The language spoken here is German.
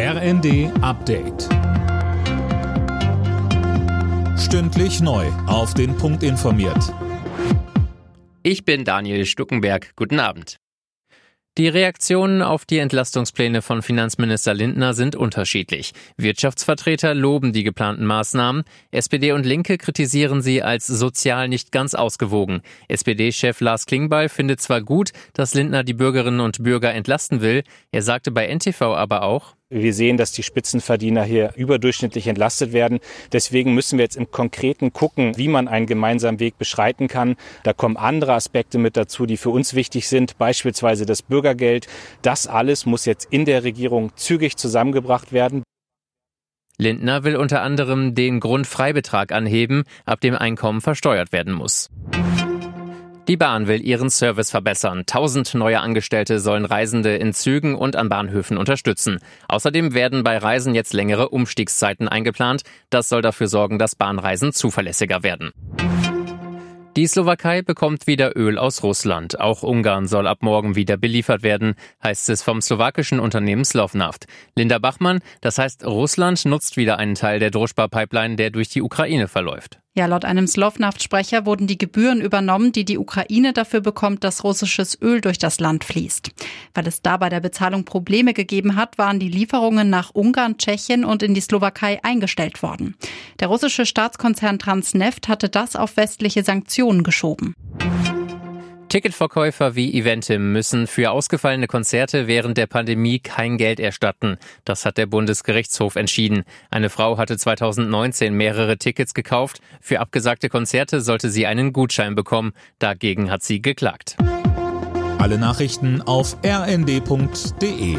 RND Update. Stündlich neu. Auf den Punkt informiert. Ich bin Daniel Stuckenberg. Guten Abend. Die Reaktionen auf die Entlastungspläne von Finanzminister Lindner sind unterschiedlich. Wirtschaftsvertreter loben die geplanten Maßnahmen, SPD und Linke kritisieren sie als sozial nicht ganz ausgewogen. SPD-Chef Lars Klingbeil findet zwar gut, dass Lindner die Bürgerinnen und Bürger entlasten will, er sagte bei NTV aber auch, wir sehen, dass die Spitzenverdiener hier überdurchschnittlich entlastet werden. Deswegen müssen wir jetzt im Konkreten gucken, wie man einen gemeinsamen Weg beschreiten kann. Da kommen andere Aspekte mit dazu, die für uns wichtig sind, beispielsweise das Bürgergeld. Das alles muss jetzt in der Regierung zügig zusammengebracht werden. Lindner will unter anderem den Grundfreibetrag anheben, ab dem Einkommen versteuert werden muss. Die Bahn will ihren Service verbessern. Tausend neue Angestellte sollen Reisende in Zügen und an Bahnhöfen unterstützen. Außerdem werden bei Reisen jetzt längere Umstiegszeiten eingeplant. Das soll dafür sorgen, dass Bahnreisen zuverlässiger werden. Die Slowakei bekommt wieder Öl aus Russland. Auch Ungarn soll ab morgen wieder beliefert werden, heißt es vom slowakischen Unternehmen Slovnaft. Linda Bachmann, das heißt, Russland nutzt wieder einen Teil der Druschba-Pipeline, der durch die Ukraine verläuft. Ja, laut einem Slovnaft-Sprecher wurden die Gebühren übernommen, die die Ukraine dafür bekommt, dass russisches Öl durch das Land fließt. Weil es da bei der Bezahlung Probleme gegeben hat, waren die Lieferungen nach Ungarn, Tschechien und in die Slowakei eingestellt worden. Der russische Staatskonzern Transneft hatte das auf westliche Sanktionen geschoben. Ticketverkäufer wie Eventim müssen für ausgefallene Konzerte während der Pandemie kein Geld erstatten. Das hat der Bundesgerichtshof entschieden. Eine Frau hatte 2019 mehrere Tickets gekauft. Für abgesagte Konzerte sollte sie einen Gutschein bekommen. Dagegen hat sie geklagt. Alle Nachrichten auf rnd.de